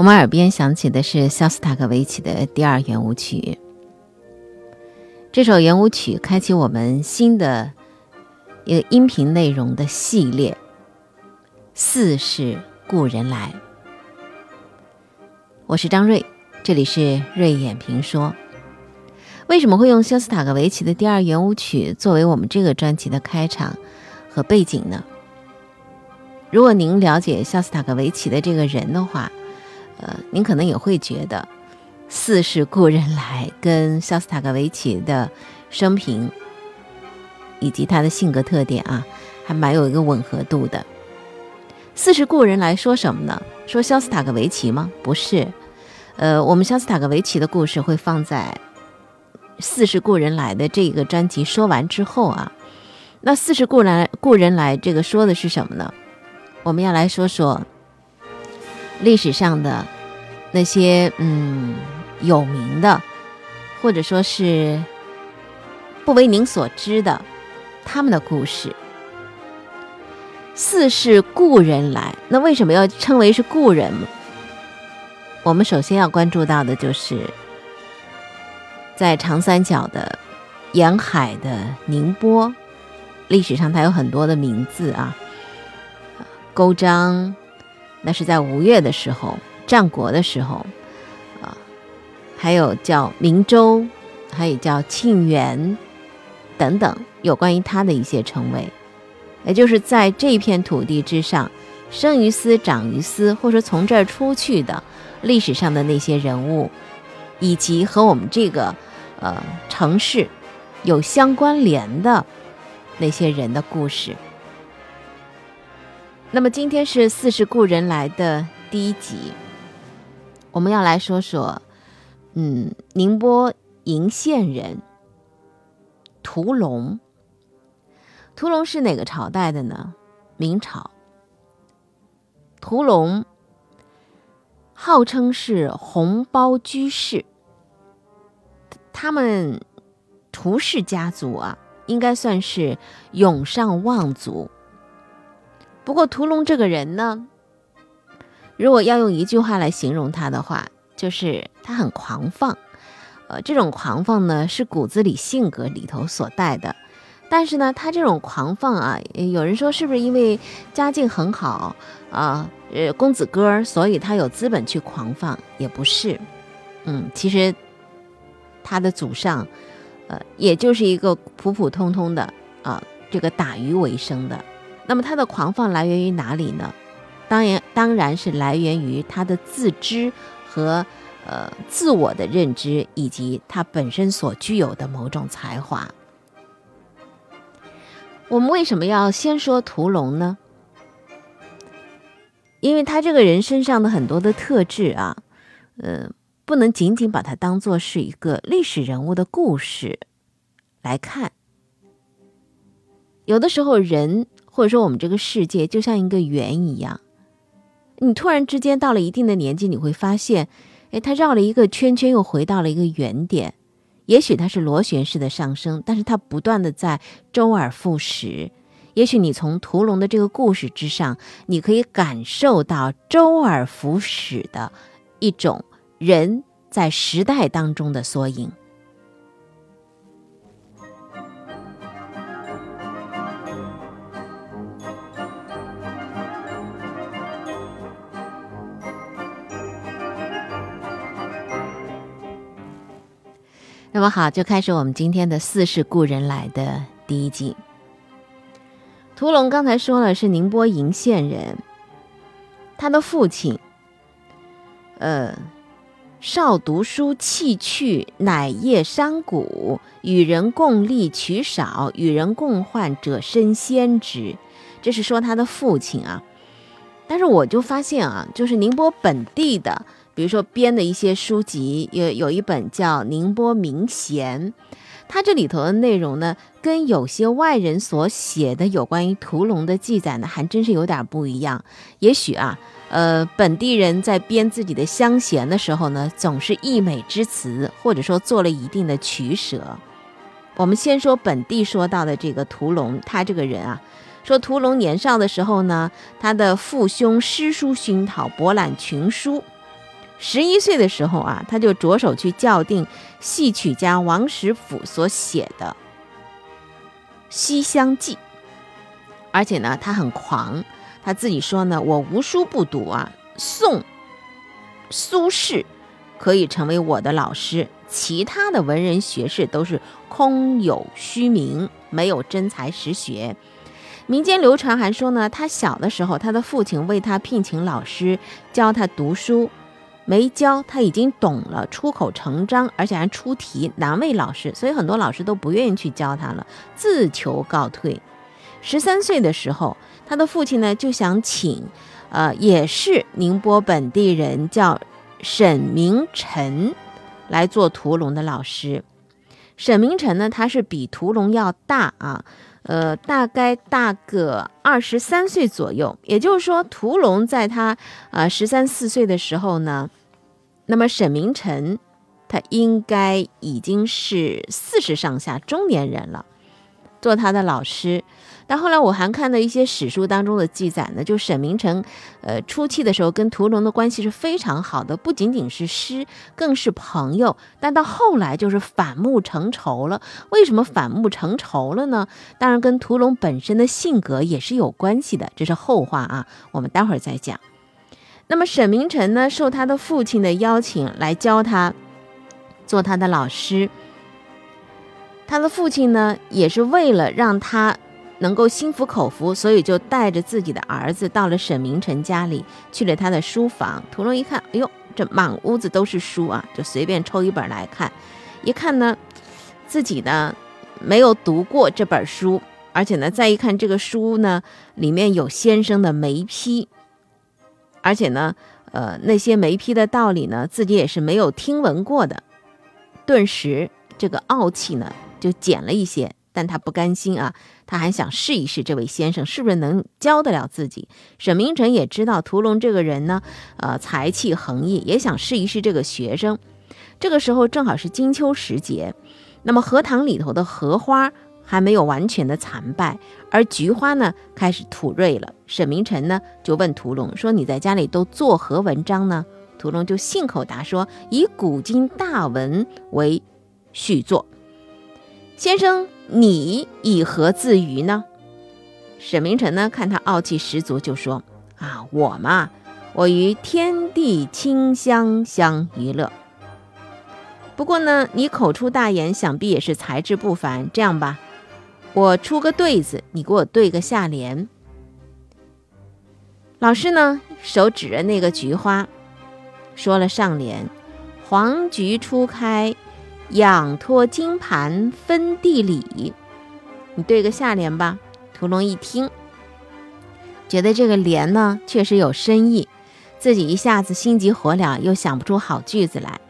我们耳边响起的是肖斯塔科维奇的第二圆舞曲。这首圆舞曲开启我们新的一个音频内容的系列，《似是故人来》。我是张瑞，这里是瑞眼评说。为什么会用肖斯塔科维奇的第二圆舞曲作为我们这个专辑的开场和背景呢？如果您了解肖斯塔科维奇的这个人的话，呃，您可能也会觉得“似是故人来”跟肖斯塔科维奇的生平以及他的性格特点啊，还蛮有一个吻合度的。“似是故人来说什么呢？说肖斯塔科维奇吗？不是。呃，我们肖斯塔科维奇的故事会放在《似是故人来的》这个专辑说完之后啊。那“似是故人故人来”这个说的是什么呢？我们要来说说历史上的那些嗯有名的，或者说是不为您所知的他们的故事。四是故人来，那为什么要称为是故人？我们首先要关注到的就是在长三角的沿海的宁波，历史上它有很多的名字啊。勾章，那是在吴越的时候，战国的时候，啊，还有叫明州，还有叫庆元，等等，有关于他的一些称谓，也就是在这片土地之上，生于斯，长于斯，或者说从这儿出去的历史上的那些人物，以及和我们这个呃城市有相关联的那些人的故事。那么今天是《似是故人来》的第一集，我们要来说说，嗯，宁波鄞县人屠龙。屠龙是哪个朝代的呢？明朝。屠龙号称是红包居士，他们屠氏家族啊，应该算是永上望族。不过屠龙这个人呢，如果要用一句话来形容他的话，就是他很狂放。呃，这种狂放呢是骨子里性格里头所带的。但是呢，他这种狂放啊，有人说是不是因为家境很好啊，呃，公子哥，所以他有资本去狂放？也不是。嗯，其实他的祖上，呃，也就是一个普普通通的啊，这个打鱼为生的。那么他的狂放来源于哪里呢？当然，当然是来源于他的自知和呃自我的认知，以及他本身所具有的某种才华。我们为什么要先说屠龙呢？因为他这个人身上的很多的特质啊，呃，不能仅仅把它当做是一个历史人物的故事来看。有的时候人。或者说，我们这个世界就像一个圆一样，你突然之间到了一定的年纪，你会发现，哎，它绕了一个圈圈，又回到了一个原点。也许它是螺旋式的上升，但是它不断的在周而复始。也许你从屠龙的这个故事之上，你可以感受到周而复始的一种人在时代当中的缩影。那么好，就开始我们今天的《似是故人来》的第一集。屠龙刚才说了是宁波鄞县人，他的父亲，呃，少读书弃去，乃业商贾，与人共利取少，与人共患者身先之。这是说他的父亲啊。但是我就发现啊，就是宁波本地的。比如说编的一些书籍，有有一本叫《宁波名贤》，它这里头的内容呢，跟有些外人所写的有关于屠龙的记载呢，还真是有点不一样。也许啊，呃，本地人在编自己的乡贤的时候呢，总是溢美之词，或者说做了一定的取舍。我们先说本地说到的这个屠龙，他这个人啊，说屠龙年少的时候呢，他的父兄诗书熏陶，博览群书。十一岁的时候啊，他就着手去校订戏曲家王实甫所写的《西厢记》，而且呢，他很狂，他自己说呢，我无书不读啊，宋、苏轼可以成为我的老师。其他的文人学士都是空有虚名，没有真才实学。民间流传还说呢，他小的时候，他的父亲为他聘请老师教他读书，没教他已经懂了，出口成章，而且还出题，难为老师，所以很多老师都不愿意去教他了，自求告退。十三岁的时候，他的父亲呢就想请，呃，也是宁波本地人，叫沈明臣。来做屠龙的老师，沈明臣呢，他是比屠龙要大啊，呃，大概大个二十三岁左右。也就是说，屠龙在他呃十三四岁的时候呢，那么沈明诚他应该已经是四十上下中年人了，做他的老师。但后来我还看到一些史书当中的记载呢，就沈明诚，呃，初期的时候跟屠龙的关系是非常好的，不仅仅是师，更是朋友。但到后来就是反目成仇了。为什么反目成仇了呢？当然跟屠龙本身的性格也是有关系的，这是后话啊，我们待会儿再讲。那么沈明诚呢，受他的父亲的邀请来教他，做他的老师。他的父亲呢，也是为了让他。能够心服口服，所以就带着自己的儿子到了沈明诚家里，去了他的书房。屠龙一看，哎呦，这满屋子都是书啊，就随便抽一本来看。一看呢，自己呢没有读过这本书，而且呢，再一看这个书呢，里面有先生的眉批，而且呢，呃，那些没批的道理呢，自己也是没有听闻过的。顿时，这个傲气呢就减了一些。但他不甘心啊，他还想试一试这位先生是不是能教得了自己。沈明诚也知道屠龙这个人呢，呃，才气横溢，也想试一试这个学生。这个时候正好是金秋时节，那么荷塘里头的荷花还没有完全的残败，而菊花呢开始吐蕊了。沈明诚呢就问屠龙说：“你在家里都作何文章呢？”屠龙就信口答说：“以古今大文为续作。”先生。你以何自娱呢？沈明诚呢？看他傲气十足，就说：“啊，我嘛，我与天地清香相娱乐。不过呢，你口出大言，想必也是才智不凡。这样吧，我出个对子，你给我对个下联。”老师呢，手指着那个菊花，说了上联：“黄菊初开。”仰托金盘分地理，你对个下联吧。屠龙一听，觉得这个联呢确实有深意，自己一下子心急火燎，又想不出好句子来，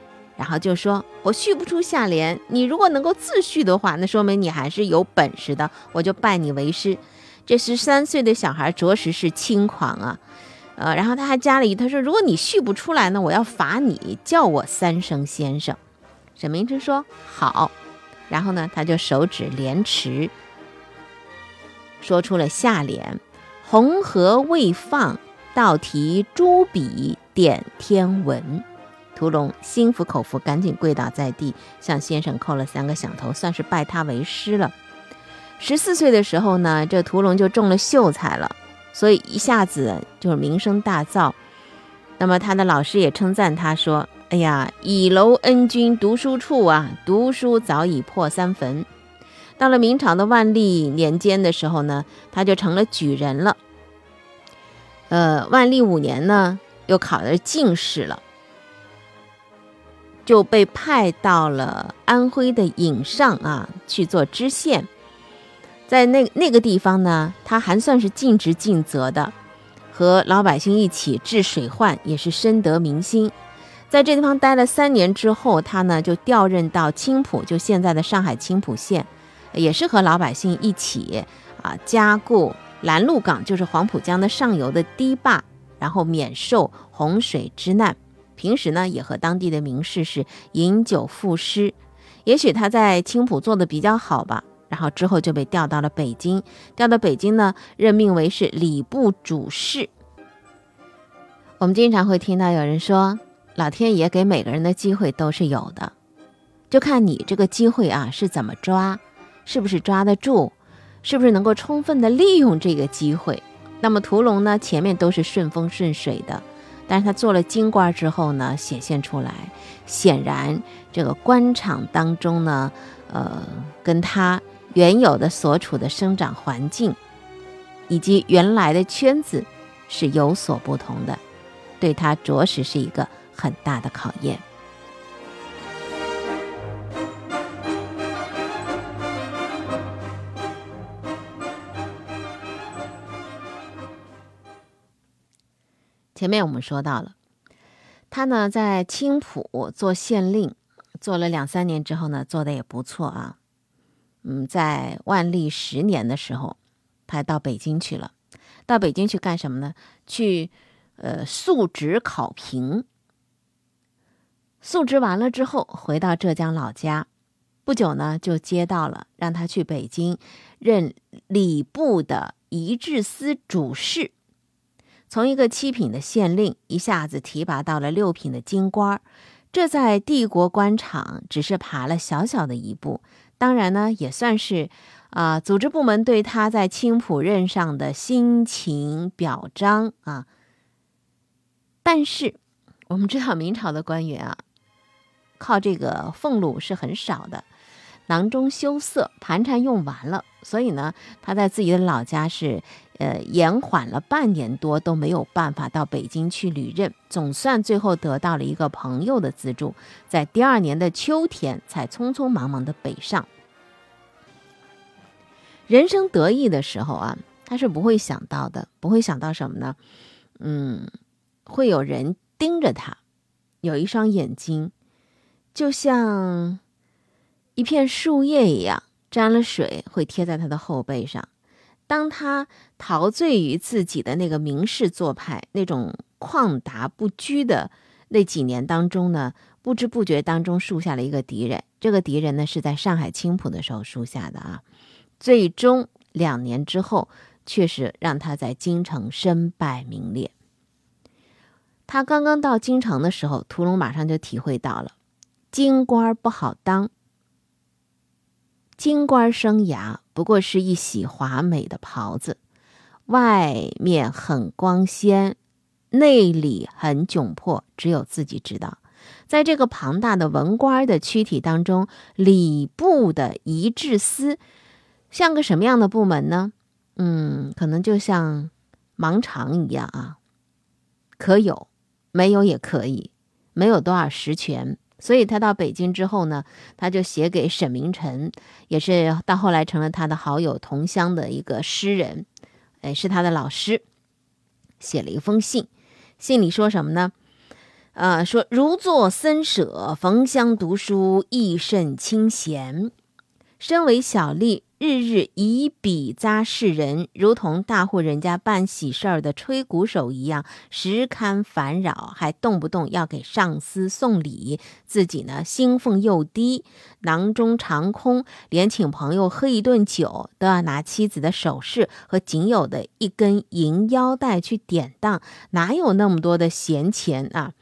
然后就说：“我续不出下联，你如果能够自续的话，那说明你还是有本事的，我就拜你为师。”这十三岁的小孩着实是轻狂啊，呃，然后他还加了一句，他说：“如果你续不出来呢，我要罚你叫我三声先生。”沈明之说好，然后呢，他就手指莲池，说出了下联：“红荷未放，倒提朱笔点天文。”屠龙心服口服，赶紧跪倒在地，向先生叩了三个响头，算是拜他为师了。十四岁的时候呢，这屠龙就中了秀才了，所以一下子就是名声大噪。那么他的老师也称赞他说。哎呀，倚楼恩君读书处啊，读书早已破三坟。到了明朝的万历年间的时候呢，他就成了举人了。呃，万历五年呢，又考了进士了，就被派到了安徽的颍上啊去做知县。在那那个地方呢，他还算是尽职尽责的，和老百姓一起治水患，也是深得民心。在这地方待了三年之后，他呢就调任到青浦，就现在的上海青浦县，也是和老百姓一起啊加固拦路港，就是黄浦江的上游的堤坝，然后免受洪水之难。平时呢也和当地的名士是饮酒赋诗。也许他在青浦做的比较好吧，然后之后就被调到了北京，调到北京呢任命为是礼部主事。我们经常会听到有人说。老天爷给每个人的机会都是有的，就看你这个机会啊是怎么抓，是不是抓得住，是不是能够充分的利用这个机会。那么屠龙呢，前面都是顺风顺水的，但是他做了京官之后呢，显现出来，显然这个官场当中呢，呃，跟他原有的所处的生长环境，以及原来的圈子是有所不同的，对他着实是一个。很大的考验。前面我们说到了，他呢在青浦做县令，做了两三年之后呢，做的也不错啊。嗯，在万历十年的时候，他到北京去了。到北京去干什么呢？去呃述职考评。述职完了之后，回到浙江老家，不久呢，就接到了让他去北京任礼部的仪制司主事，从一个七品的县令一下子提拔到了六品的京官这在帝国官场只是爬了小小的一步，当然呢，也算是啊，组织部门对他在青浦任上的辛勤表彰啊。但是我们知道明朝的官员啊。靠这个俸禄是很少的，囊中羞涩，盘缠用完了，所以呢，他在自己的老家是，呃，延缓了半年多都没有办法到北京去履任，总算最后得到了一个朋友的资助，在第二年的秋天才匆匆忙忙的北上。人生得意的时候啊，他是不会想到的，不会想到什么呢？嗯，会有人盯着他，有一双眼睛。就像一片树叶一样，沾了水会贴在他的后背上。当他陶醉于自己的那个名士做派、那种旷达不拘的那几年当中呢，不知不觉当中树下了一个敌人。这个敌人呢，是在上海青浦的时候树下的啊。最终两年之后，确实让他在京城身败名裂。他刚刚到京城的时候，屠龙马上就体会到了。京官不好当，京官生涯不过是一袭华美的袍子，外面很光鲜，内里很窘迫，只有自己知道。在这个庞大的文官的躯体当中，礼部的一制司像个什么样的部门呢？嗯，可能就像盲肠一样啊，可有，没有也可以，没有多少实权。所以他到北京之后呢，他就写给沈明诚，也是到后来成了他的好友同乡的一个诗人，哎，是他的老师，写了一封信。信里说什么呢？啊，说如坐僧舍，逢香读书，亦甚清闲。身为小吏。日日以笔扎世人，如同大户人家办喜事儿的吹鼓手一样，时堪烦扰，还动不动要给上司送礼。自己呢，薪俸又低，囊中常空，连请朋友喝一顿酒，都要拿妻子的首饰和仅有的一根银腰带去典当，哪有那么多的闲钱啊？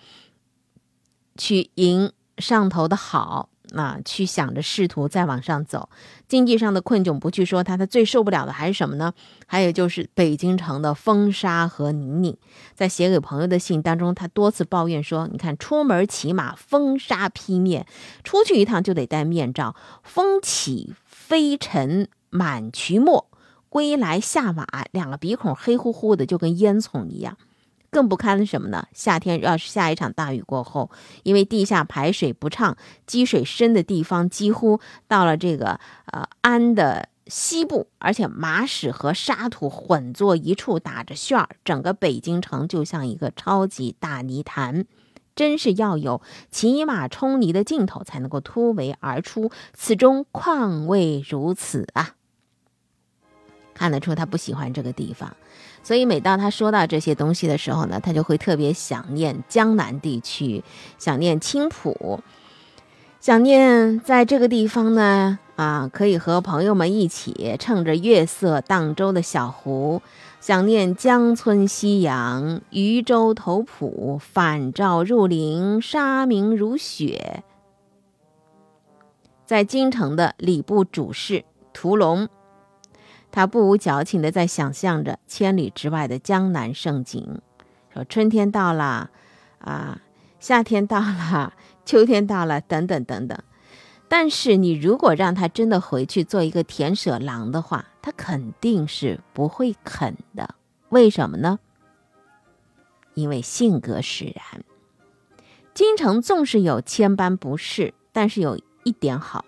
去赢上头的好。啊，去想着仕途再往上走，经济上的困窘不去说，他他最受不了的还是什么呢？还有就是北京城的风沙和泥泞。在写给朋友的信当中，他多次抱怨说：“你看，出门骑马风沙披面，出去一趟就得戴面罩，风起飞尘满渠沫，归来下马两个鼻孔黑乎乎的，就跟烟囱一样。”更不堪的什么呢？夏天要是下一场大雨过后，因为地下排水不畅，积水深的地方几乎到了这个呃安的西部，而且马屎和沙土混作一处，打着旋儿，整个北京城就像一个超级大泥潭。真是要有骑马冲泥的劲头，才能够突围而出。此中况未如此啊！看得出他不喜欢这个地方，所以每当他说到这些东西的时候呢，他就会特别想念江南地区，想念青浦，想念在这个地方呢啊，可以和朋友们一起乘着月色荡舟的小湖，想念江村夕阳，渔舟投浦，返照入林，沙明如雪。在京城的礼部主事屠龙。他不无矫情的在想象着千里之外的江南盛景，说春天到了，啊，夏天到了，秋天到了，等等等等。但是你如果让他真的回去做一个田舍郎的话，他肯定是不会肯的。为什么呢？因为性格使然。京城纵是有千般不是，但是有一点好。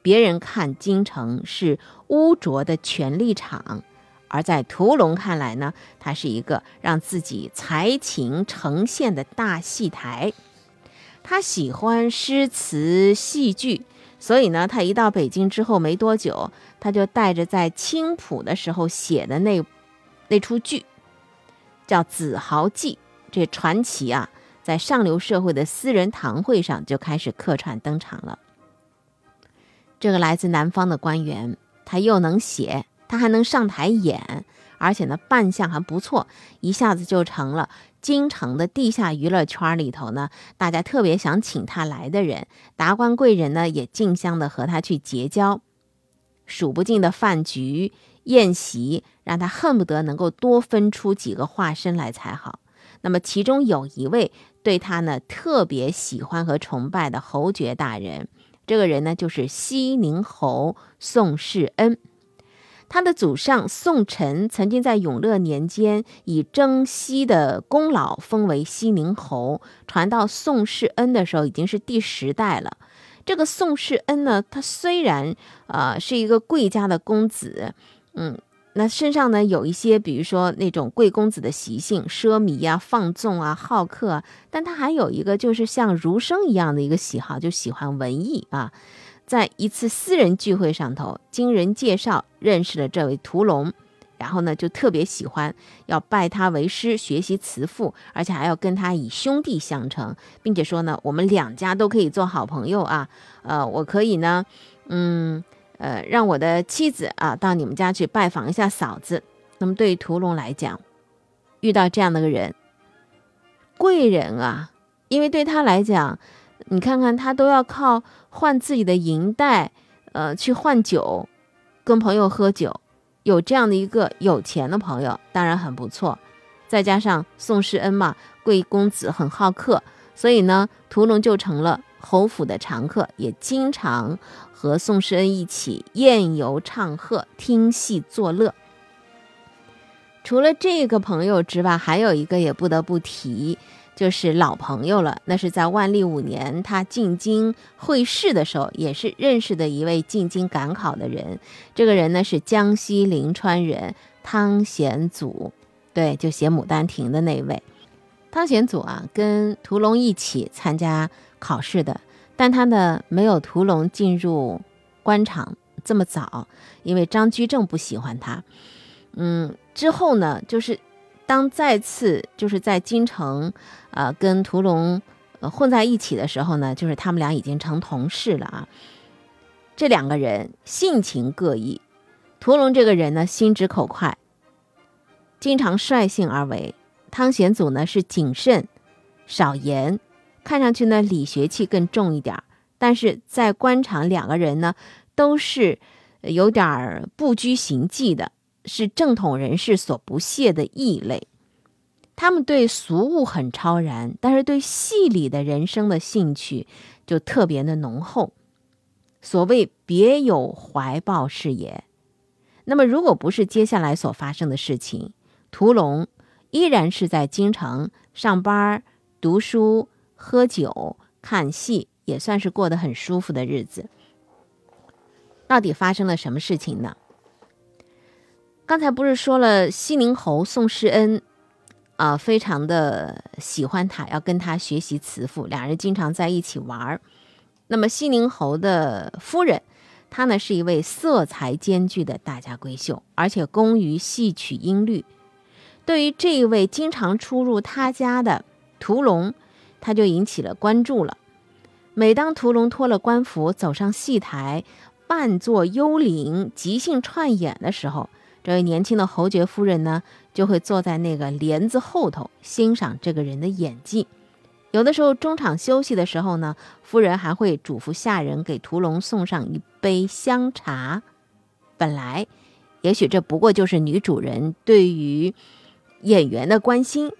别人看京城是污浊的权力场，而在屠龙看来呢，它是一个让自己才情呈现的大戏台。他喜欢诗词戏剧，所以呢，他一到北京之后没多久，他就带着在青浦的时候写的那那出剧，叫《子豪记》这传奇啊，在上流社会的私人堂会上就开始客串登场了。这个来自南方的官员，他又能写，他还能上台演，而且呢扮相还不错，一下子就成了京城的地下娱乐圈里头呢，大家特别想请他来的人。达官贵人呢也竞相的和他去结交，数不尽的饭局宴席，让他恨不得能够多分出几个化身来才好。那么其中有一位对他呢特别喜欢和崇拜的侯爵大人。这个人呢，就是西宁侯宋世恩。他的祖上宋晨曾经在永乐年间以征西的功劳封为西宁侯，传到宋世恩的时候已经是第十代了。这个宋世恩呢，他虽然呃是一个贵家的公子，嗯。那身上呢有一些，比如说那种贵公子的习性，奢靡啊、放纵啊、好客啊。但他还有一个，就是像儒生一样的一个喜好，就喜欢文艺啊。在一次私人聚会上头，经人介绍认识了这位屠龙，然后呢就特别喜欢，要拜他为师，学习辞赋，而且还要跟他以兄弟相称，并且说呢，我们两家都可以做好朋友啊。呃，我可以呢，嗯。呃，让我的妻子啊到你们家去拜访一下嫂子。那么对于屠龙来讲，遇到这样的个人，贵人啊，因为对他来讲，你看看他都要靠换自己的银带，呃，去换酒，跟朋友喝酒，有这样的一个有钱的朋友，当然很不错。再加上宋世恩嘛，贵公子很好客，所以呢，屠龙就成了侯府的常客，也经常。和宋世恩一起宴游唱和、听戏作乐。除了这个朋友之外，还有一个也不得不提，就是老朋友了。那是在万历五年他进京会试的时候，也是认识的一位进京赶考的人。这个人呢是江西临川人汤显祖，对，就写《牡丹亭》的那位汤显祖啊，跟屠龙一起参加考试的。但他呢，没有屠龙进入官场这么早，因为张居正不喜欢他。嗯，之后呢，就是当再次就是在京城，呃，跟屠龙混在一起的时候呢，就是他们俩已经成同事了啊。这两个人性情各异，屠龙这个人呢，心直口快，经常率性而为；汤显祖呢，是谨慎少言。看上去呢，理学气更重一点儿，但是在官场，两个人呢都是有点儿不拘形迹的，是正统人士所不屑的异类。他们对俗物很超然，但是对戏里的人生的兴趣就特别的浓厚。所谓别有怀抱是也。那么，如果不是接下来所发生的事情，屠龙依然是在京城上班读书。喝酒看戏也算是过得很舒服的日子。到底发生了什么事情呢？刚才不是说了西宁侯宋世恩啊，非常的喜欢他，要跟他学习词赋，两人经常在一起玩儿。那么西宁侯的夫人，她呢是一位色彩兼具的大家闺秀，而且工于戏曲音律。对于这一位经常出入他家的屠龙，他就引起了关注了。每当屠龙脱了官服走上戏台，扮作幽灵即兴串演的时候，这位年轻的侯爵夫人呢，就会坐在那个帘子后头欣赏这个人的演技。有的时候中场休息的时候呢，夫人还会嘱咐下人给屠龙送上一杯香茶。本来，也许这不过就是女主人对于演员的关心，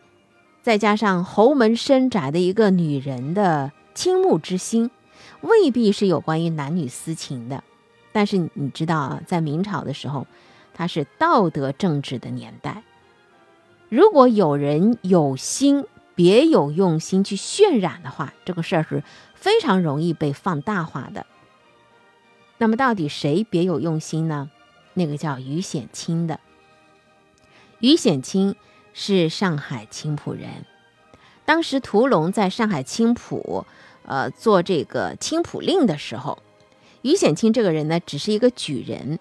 再加上侯门深宅的一个女人的。倾慕之心未必是有关于男女私情的，但是你知道啊，在明朝的时候，它是道德政治的年代。如果有人有心别有用心去渲染的话，这个事儿是非常容易被放大化的。那么，到底谁别有用心呢？那个叫于显清的。于显清是上海青浦人，当时屠龙在上海青浦。呃，做这个青浦令的时候，于显清这个人呢，只是一个举人。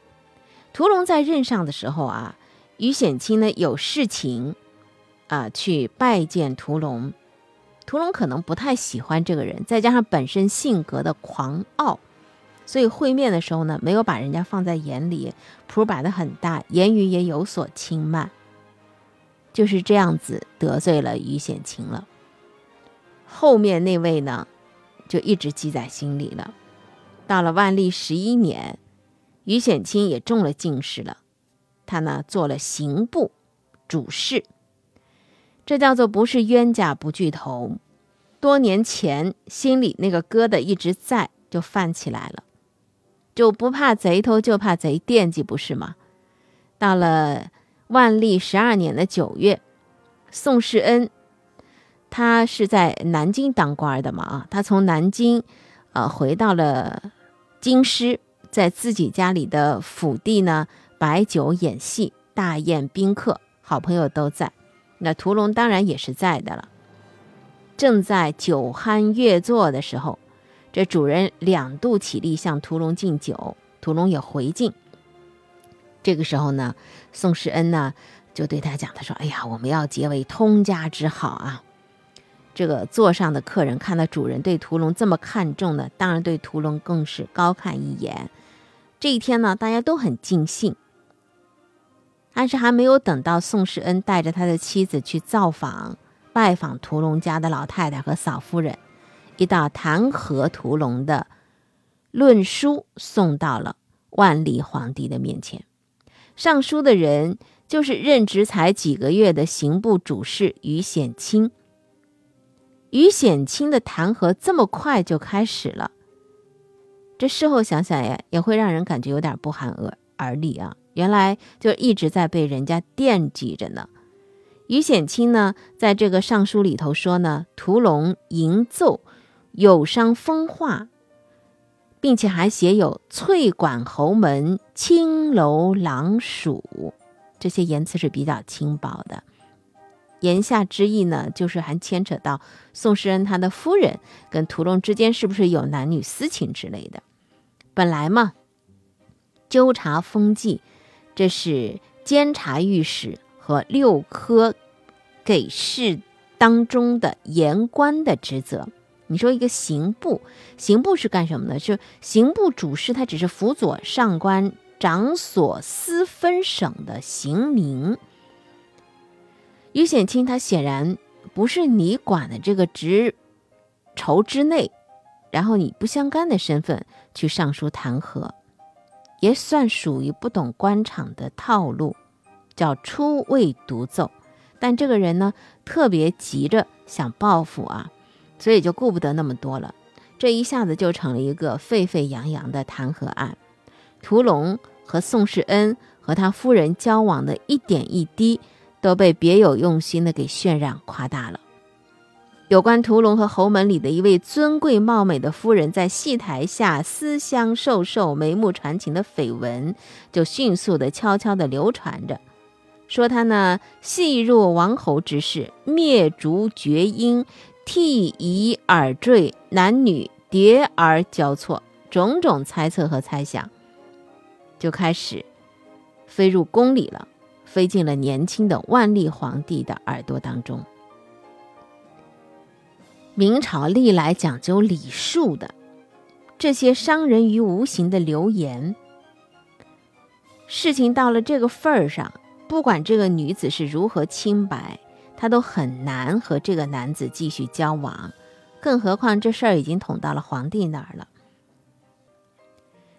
屠龙在任上的时候啊，于显清呢有事情啊去拜见屠龙，屠龙可能不太喜欢这个人，再加上本身性格的狂傲，所以会面的时候呢，没有把人家放在眼里，谱摆的很大，言语也有所轻慢，就是这样子得罪了于显清了。后面那位呢？就一直记在心里了。到了万历十一年，于显清也中了进士了，他呢做了刑部主事。这叫做不是冤家不聚头。多年前心里那个疙瘩一直在，就泛起来了，就不怕贼偷，就怕贼惦记，不是吗？到了万历十二年的九月，宋世恩。他是在南京当官的嘛？啊，他从南京，呃，回到了京师，在自己家里的府邸呢，摆酒演戏，大宴宾客，好朋友都在。那屠龙当然也是在的了。正在酒酣乐坐的时候，这主人两度起立向屠龙敬酒，屠龙也回敬。这个时候呢，宋世恩呢就对他讲：“他说，哎呀，我们要结为通家之好啊。”这个座上的客人看到主人对屠龙这么看重呢，当然对屠龙更是高看一眼。这一天呢，大家都很尽兴。但是还没有等到宋世恩带着他的妻子去造访拜访屠龙家的老太太和嫂夫人，一道弹劾屠龙的论书送到了万历皇帝的面前。上书的人就是任职才几个月的刑部主事于显清。于显清的弹劾这么快就开始了，这事后想想呀，也会让人感觉有点不寒而而栗啊。原来就一直在被人家惦记着呢。于显清呢，在这个上书里头说呢，屠龙吟奏有伤风化，并且还写有翠管侯门青楼郎署，这些言辞是比较轻薄的。言下之意呢，就是还牵扯到宋世恩他的夫人跟屠龙之间是不是有男女私情之类的。本来嘛，纠察风纪，这是监察御史和六科给事当中的言官的职责。你说一个刑部，刑部是干什么的？就刑部主事，他只是辅佐上官掌所司分省的刑名。于显清他显然不是你管的这个职筹之内，然后你不相干的身份去上书弹劾，也算属于不懂官场的套路，叫出位独奏。但这个人呢，特别急着想报复啊，所以就顾不得那么多了。这一下子就成了一个沸沸扬扬的弹劾案。屠龙和宋世恩和他夫人交往的一点一滴。都被别有用心的给渲染夸大了。有关屠龙和侯门里的一位尊贵貌美的夫人在戏台下私相授受、眉目传情的绯闻，就迅速的悄悄的流传着。说他呢细若王侯之事，灭烛绝婴，替夷而坠，男女叠而交错，种种猜测和猜想，就开始飞入宫里了，飞进了年轻的万历皇帝的耳朵当中。明朝历来讲究礼数的，这些伤人于无形的流言，事情到了这个份儿上。不管这个女子是如何清白，她都很难和这个男子继续交往，更何况这事儿已经捅到了皇帝那儿了。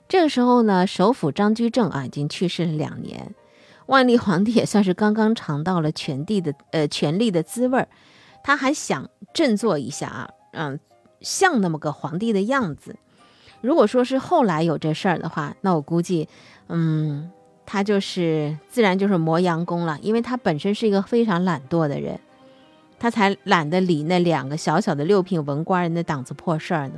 这个时候呢，首辅张居正啊已经去世了两年，万历皇帝也算是刚刚尝到了权帝的呃权力的滋味儿，他还想振作一下啊，嗯，像那么个皇帝的样子。如果说是后来有这事儿的话，那我估计，嗯。他就是自然就是磨洋工了，因为他本身是一个非常懒惰的人，他才懒得理那两个小小的六品文官人的档子破事儿呢。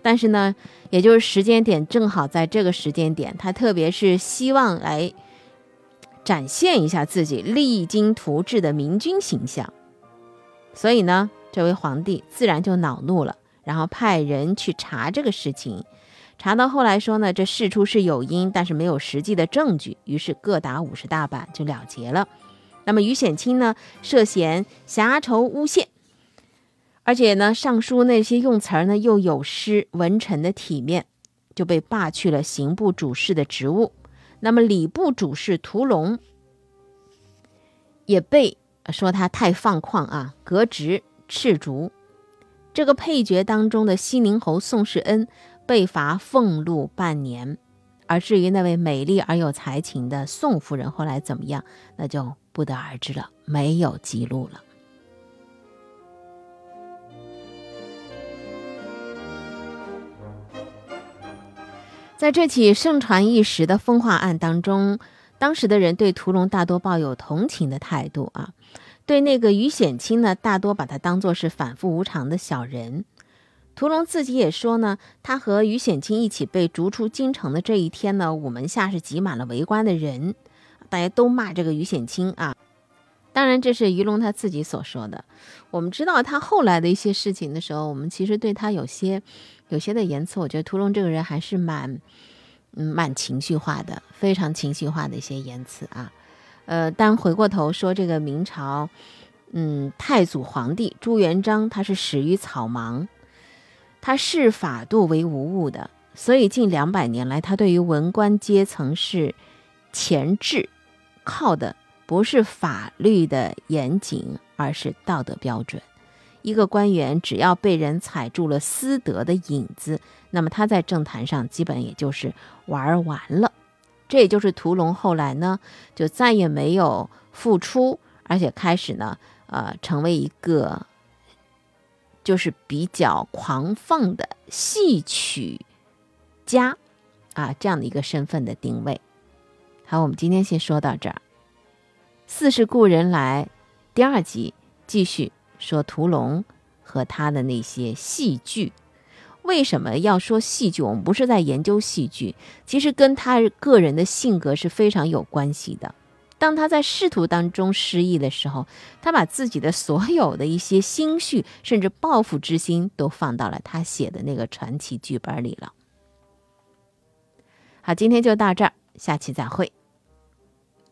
但是呢，也就是时间点正好在这个时间点，他特别是希望来展现一下自己励精图治的明君形象，所以呢，这位皇帝自然就恼怒了，然后派人去查这个事情。查到后来说呢，这事出是有因，但是没有实际的证据，于是各打五十大板就了结了。那么于显卿呢，涉嫌挟筹诬陷，而且呢，上书那些用词儿呢又有失文臣的体面，就被罢去了刑部主事的职务。那么礼部主事屠龙也被说他太放旷啊，革职斥逐。这个配角当中的西宁侯宋世恩。被罚俸禄半年，而至于那位美丽而有才情的宋夫人后来怎么样，那就不得而知了，没有记录了。在这起盛传一时的风化案当中，当时的人对屠龙大多抱有同情的态度啊，对那个于显清呢，大多把他当作是反复无常的小人。屠龙自己也说呢，他和于显卿一起被逐出京城的这一天呢，午门下是挤满了围观的人，大家都骂这个于显卿啊。当然，这是于龙他自己所说的。我们知道他后来的一些事情的时候，我们其实对他有些有些的言辞，我觉得屠龙这个人还是蛮嗯蛮情绪化的，非常情绪化的一些言辞啊。呃，但回过头说这个明朝，嗯，太祖皇帝朱元璋他是始于草莽。他视法度为无物的，所以近两百年来，他对于文官阶层是前置，靠的不是法律的严谨，而是道德标准。一个官员只要被人踩住了私德的影子，那么他在政坛上基本也就是玩完了。这也就是屠龙后来呢，就再也没有复出，而且开始呢，呃，成为一个。就是比较狂放的戏曲家啊，这样的一个身份的定位。好，我们今天先说到这儿。似是故人来，第二集继续说屠龙和他的那些戏剧。为什么要说戏剧？我们不是在研究戏剧，其实跟他个人的性格是非常有关系的。当他在仕途当中失意的时候，他把自己的所有的一些心绪，甚至报复之心，都放到了他写的那个传奇剧本里了。好，今天就到这儿，下期再会。